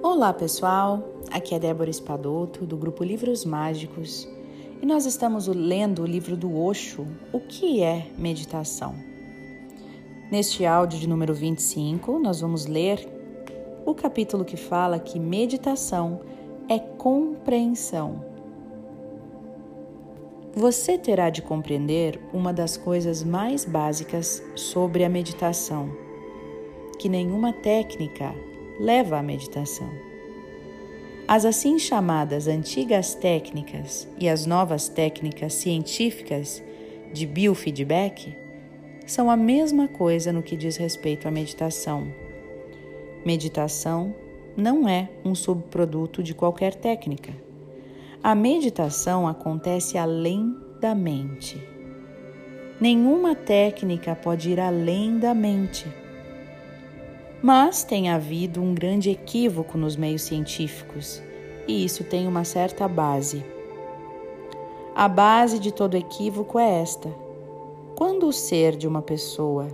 Olá pessoal, aqui é Débora Espadoto do grupo Livros Mágicos e nós estamos lendo o livro do Osho, O que é Meditação? Neste áudio de número 25, nós vamos ler o capítulo que fala que meditação é compreensão. Você terá de compreender uma das coisas mais básicas sobre a meditação, que nenhuma técnica leva à meditação. As assim chamadas antigas técnicas e as novas técnicas científicas de biofeedback são a mesma coisa no que diz respeito à meditação. Meditação não é um subproduto de qualquer técnica. A meditação acontece além da mente. Nenhuma técnica pode ir além da mente. Mas tem havido um grande equívoco nos meios científicos, e isso tem uma certa base. A base de todo equívoco é esta quando o ser de uma pessoa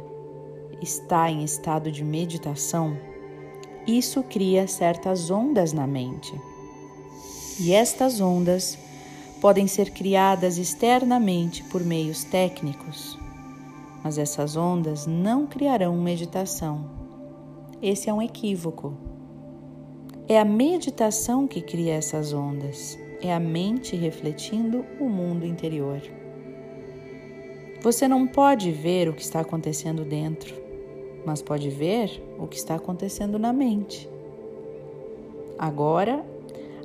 está em estado de meditação, isso cria certas ondas na mente. E estas ondas podem ser criadas externamente por meios técnicos, mas essas ondas não criarão meditação. Esse é um equívoco. É a meditação que cria essas ondas, é a mente refletindo o mundo interior. Você não pode ver o que está acontecendo dentro, mas pode ver o que está acontecendo na mente. Agora,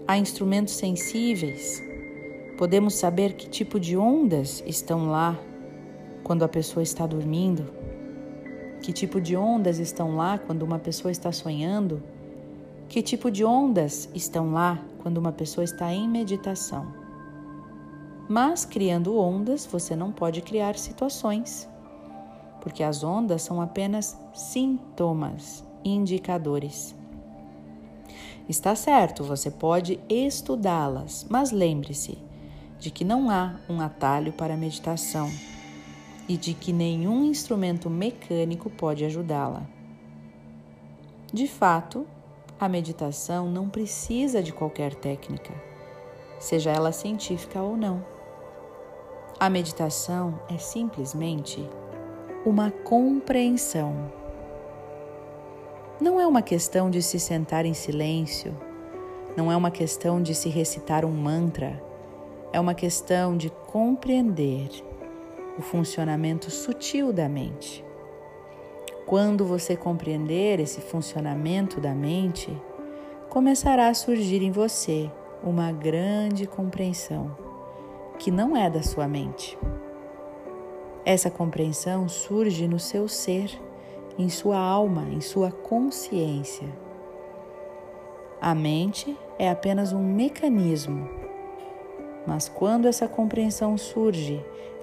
há instrumentos sensíveis. Podemos saber que tipo de ondas estão lá quando a pessoa está dormindo, que tipo de ondas estão lá quando uma pessoa está sonhando, que tipo de ondas estão lá quando uma pessoa está em meditação. Mas criando ondas, você não pode criar situações, porque as ondas são apenas sintomas, indicadores. Está certo, você pode estudá-las, mas lembre-se de que não há um atalho para a meditação e de que nenhum instrumento mecânico pode ajudá-la. De fato, a meditação não precisa de qualquer técnica, seja ela científica ou não. A meditação é simplesmente uma compreensão. Não é uma questão de se sentar em silêncio, não é uma questão de se recitar um mantra, é uma questão de compreender o funcionamento sutil da mente. Quando você compreender esse funcionamento da mente, começará a surgir em você uma grande compreensão que não é da sua mente. Essa compreensão surge no seu ser, em sua alma, em sua consciência. A mente é apenas um mecanismo, mas quando essa compreensão surge,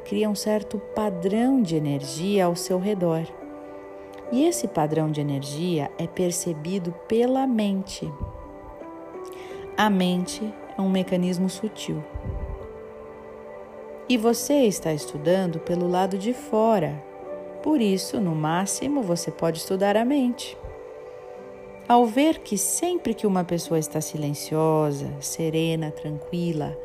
cria um certo padrão de energia ao seu redor. E esse padrão de energia é percebido pela mente. A mente é um mecanismo sutil e você está estudando pelo lado de fora. Por isso, no máximo, você pode estudar a mente. Ao ver que sempre que uma pessoa está silenciosa, serena, tranquila,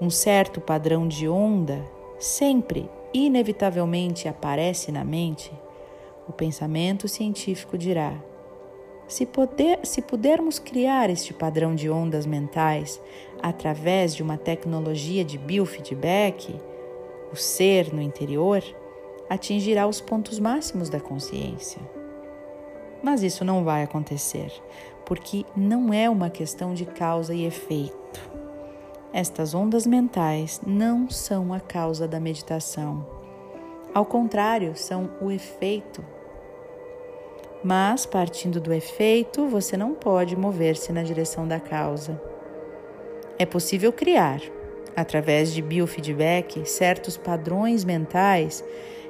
um certo padrão de onda sempre, inevitavelmente aparece na mente, o pensamento científico dirá: se, poder, se pudermos criar este padrão de ondas mentais através de uma tecnologia de biofeedback, o ser no interior atingirá os pontos máximos da consciência. Mas isso não vai acontecer, porque não é uma questão de causa e efeito. Estas ondas mentais não são a causa da meditação. Ao contrário, são o efeito mas, partindo do efeito, você não pode mover-se na direção da causa. É possível criar, através de biofeedback, certos padrões mentais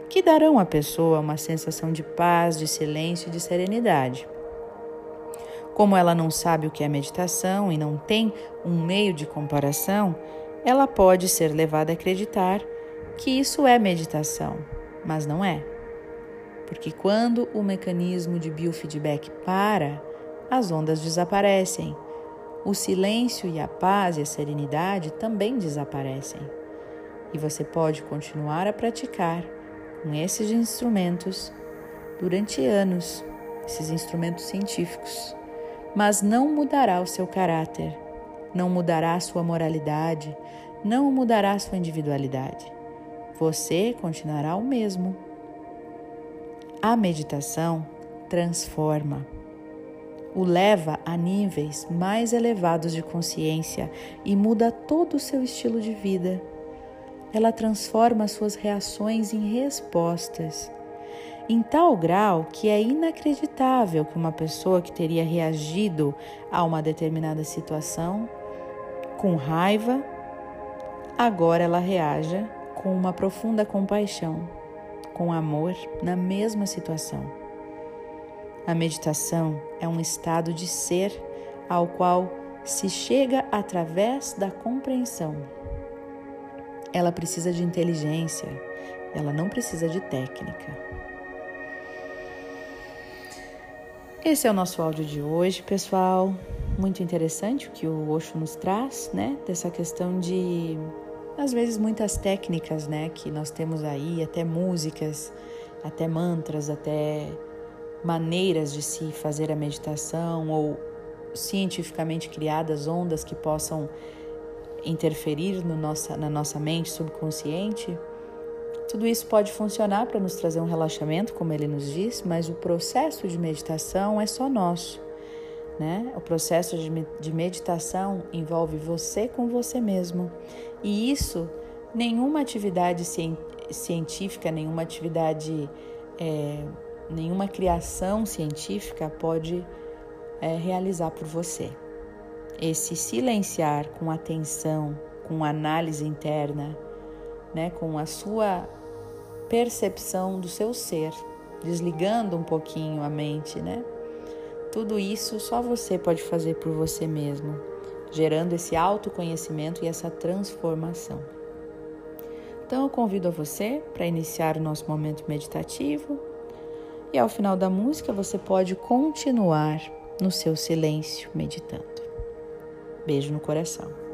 que darão à pessoa uma sensação de paz, de silêncio e de serenidade. Como ela não sabe o que é meditação e não tem um meio de comparação, ela pode ser levada a acreditar que isso é meditação, mas não é. Porque quando o mecanismo de biofeedback para, as ondas desaparecem. O silêncio e a paz e a serenidade também desaparecem. E você pode continuar a praticar com esses instrumentos durante anos, esses instrumentos científicos, mas não mudará o seu caráter, não mudará a sua moralidade, não mudará a sua individualidade. Você continuará o mesmo. A meditação transforma, o leva a níveis mais elevados de consciência e muda todo o seu estilo de vida. Ela transforma suas reações em respostas, em tal grau que é inacreditável que uma pessoa que teria reagido a uma determinada situação com raiva, agora ela reaja com uma profunda compaixão, com amor na mesma situação. A meditação é um estado de ser ao qual se chega através da compreensão. Ela precisa de inteligência, ela não precisa de técnica. Esse é o nosso áudio de hoje, pessoal. Muito interessante o que o Osho nos traz, né? Dessa questão de, às vezes, muitas técnicas, né? Que nós temos aí, até músicas, até mantras, até maneiras de se fazer a meditação ou cientificamente criadas ondas que possam interferir no nossa, na nossa mente subconsciente tudo isso pode funcionar para nos trazer um relaxamento, como ele nos diz, mas o processo de meditação é só nosso. Né? O processo de meditação envolve você com você mesmo. E isso, nenhuma atividade científica, nenhuma atividade, é, nenhuma criação científica pode é, realizar por você. Esse silenciar com atenção, com análise interna, né, com a sua percepção do seu ser, desligando um pouquinho a mente, né? Tudo isso só você pode fazer por você mesmo, gerando esse autoconhecimento e essa transformação. Então eu convido a você para iniciar o nosso momento meditativo e ao final da música você pode continuar no seu silêncio meditando. Beijo no coração.